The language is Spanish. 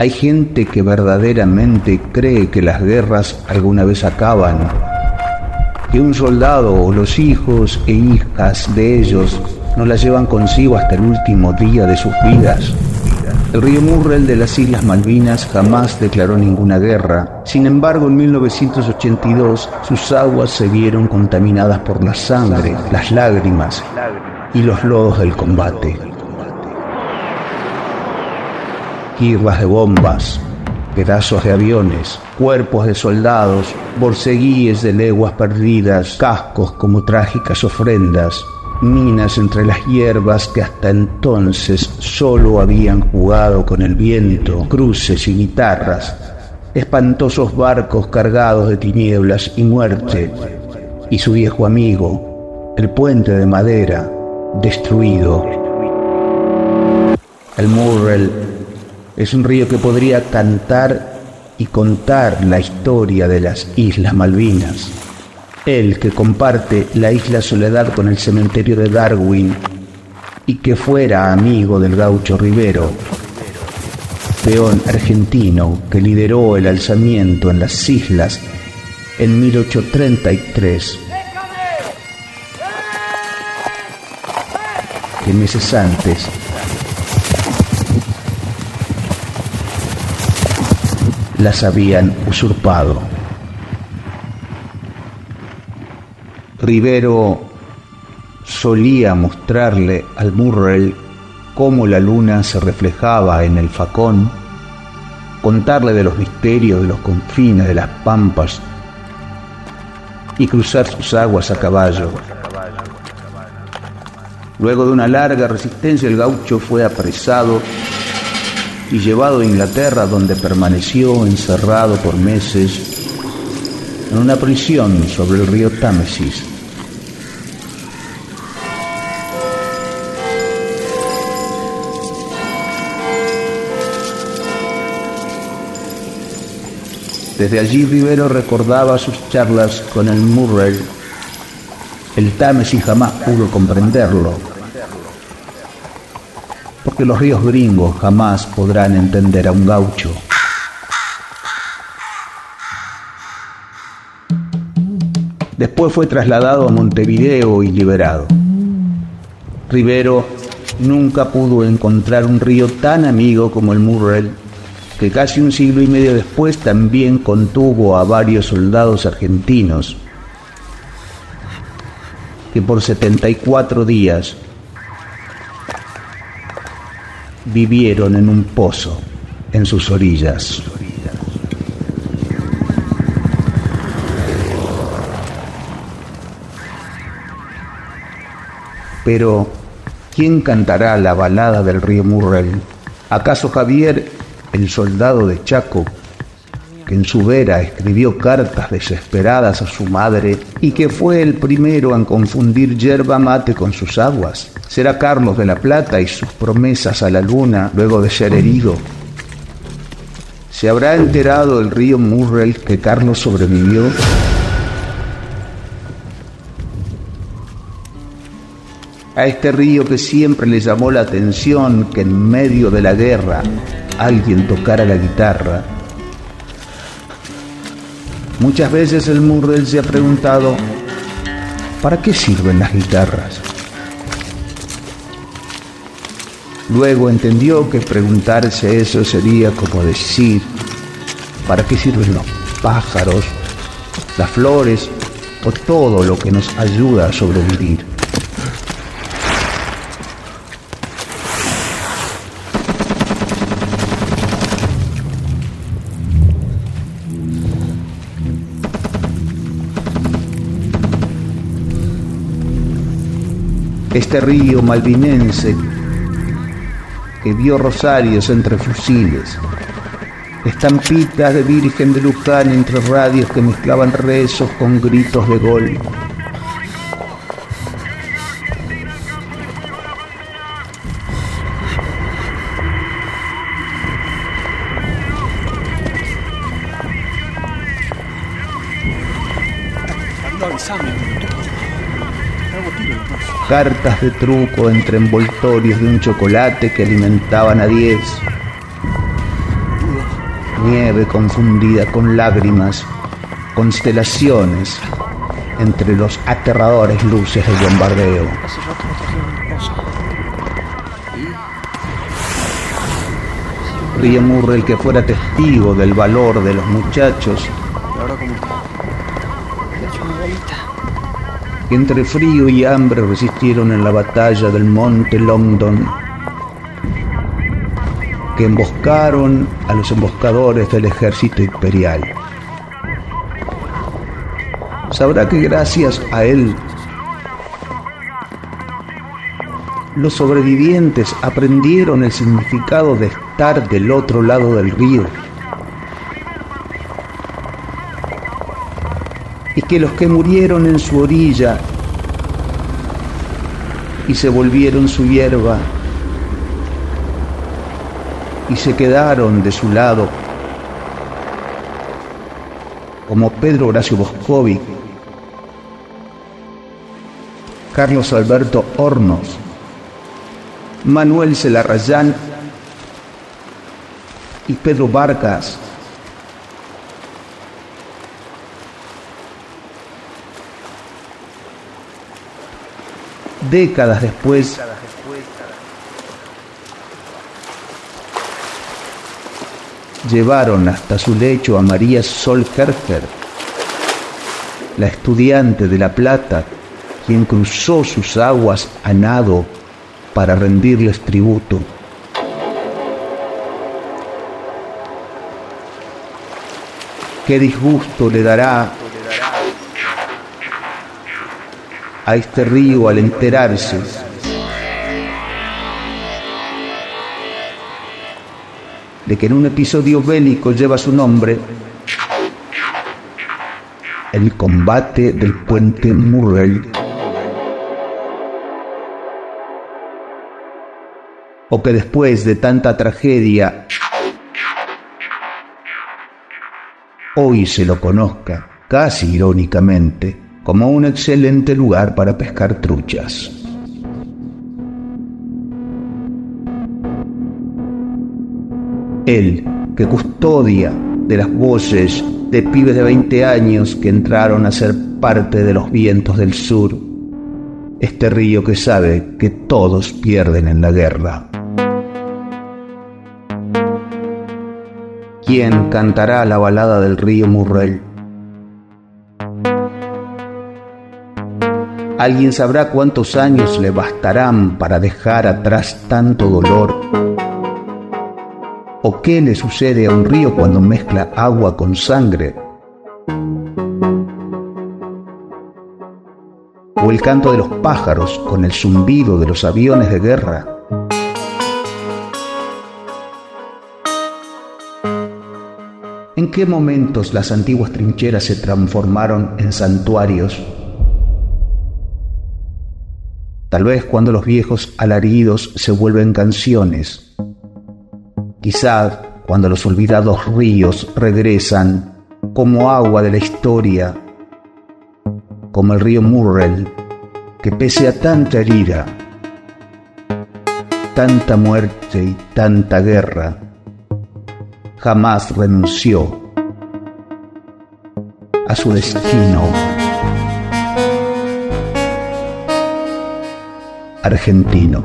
Hay gente que verdaderamente cree que las guerras alguna vez acaban, que un soldado o los hijos e hijas de ellos no las llevan consigo hasta el último día de sus vidas. El río Murrell de las Islas Malvinas jamás declaró ninguna guerra. Sin embargo, en 1982 sus aguas se vieron contaminadas por la sangre, las lágrimas y los lodos del combate. Guirras de bombas, pedazos de aviones, cuerpos de soldados, borceguíes de leguas perdidas, cascos como trágicas ofrendas, minas entre las hierbas que hasta entonces solo habían jugado con el viento, cruces y guitarras, espantosos barcos cargados de tinieblas y muerte, y su viejo amigo, el puente de madera, destruido. El Murrell es un río que podría cantar y contar la historia de las Islas Malvinas. Él que comparte la isla Soledad con el cementerio de Darwin y que fuera amigo del gaucho Rivero, peón argentino que lideró el alzamiento en las islas en 1833, que meses antes las habían usurpado. Rivero solía mostrarle al Murrell cómo la luna se reflejaba en el facón, contarle de los misterios de los confines de las pampas y cruzar sus aguas a caballo. Luego de una larga resistencia el gaucho fue apresado y llevado a Inglaterra donde permaneció encerrado por meses en una prisión sobre el río Támesis. Desde allí Rivero recordaba sus charlas con el Murray. El Támesis jamás pudo comprenderlo, porque los ríos gringos jamás podrán entender a un gaucho. Después fue trasladado a Montevideo y liberado. Rivero nunca pudo encontrar un río tan amigo como el Murrell que casi un siglo y medio después también contuvo a varios soldados argentinos que por 74 días vivieron en un pozo en sus orillas. Pero, ¿quién cantará la balada del río Murrell? ¿Acaso Javier el soldado de Chaco, que en su vera escribió cartas desesperadas a su madre y que fue el primero en confundir yerba mate con sus aguas. Será Carlos de la Plata y sus promesas a la luna luego de ser herido. ¿Se habrá enterado el río Murrell que Carlos sobrevivió? A este río que siempre le llamó la atención que en medio de la guerra alguien tocara la guitarra. Muchas veces el Murrell se ha preguntado, ¿para qué sirven las guitarras? Luego entendió que preguntarse eso sería como decir, ¿para qué sirven los pájaros, las flores o todo lo que nos ayuda a sobrevivir? Este río malvinense que vio rosarios entre fusiles, estampitas de Virgen de Luján entre radios que mezclaban rezos con gritos de gol. Cartas de truco entre envoltorios de un chocolate que alimentaban a diez. nieve confundida con lágrimas, constelaciones entre los aterradores luces del bombardeo. Ríe Murrell que fuera testigo del valor de los muchachos. Que entre frío y hambre resistieron en la batalla del monte Longdon que emboscaron a los emboscadores del ejército imperial. Sabrá que gracias a él los sobrevivientes aprendieron el significado de estar del otro lado del río. Y que los que murieron en su orilla y se volvieron su hierba y se quedaron de su lado, como Pedro Horacio Boscovi, Carlos Alberto Hornos, Manuel Celarrayán y Pedro Vargas. Décadas después, llevaron hasta su lecho a María Sol la estudiante de La Plata, quien cruzó sus aguas a nado para rendirles tributo. Qué disgusto le dará a este río al enterarse de que en un episodio bélico lleva su nombre, el combate del puente Murray. O que después de tanta tragedia, hoy se lo conozca, casi irónicamente, como un excelente lugar para pescar truchas. Él, que custodia de las voces de pibes de 20 años que entraron a ser parte de los vientos del sur, este río que sabe que todos pierden en la guerra. ¿Quién cantará la balada del río Murrell? ¿Alguien sabrá cuántos años le bastarán para dejar atrás tanto dolor? ¿O qué le sucede a un río cuando mezcla agua con sangre? ¿O el canto de los pájaros con el zumbido de los aviones de guerra? ¿En qué momentos las antiguas trincheras se transformaron en santuarios? Tal vez cuando los viejos alaridos se vuelven canciones. Quizás cuando los olvidados ríos regresan como agua de la historia, como el río Murrell, que pese a tanta herida, tanta muerte y tanta guerra, jamás renunció a su destino argentino.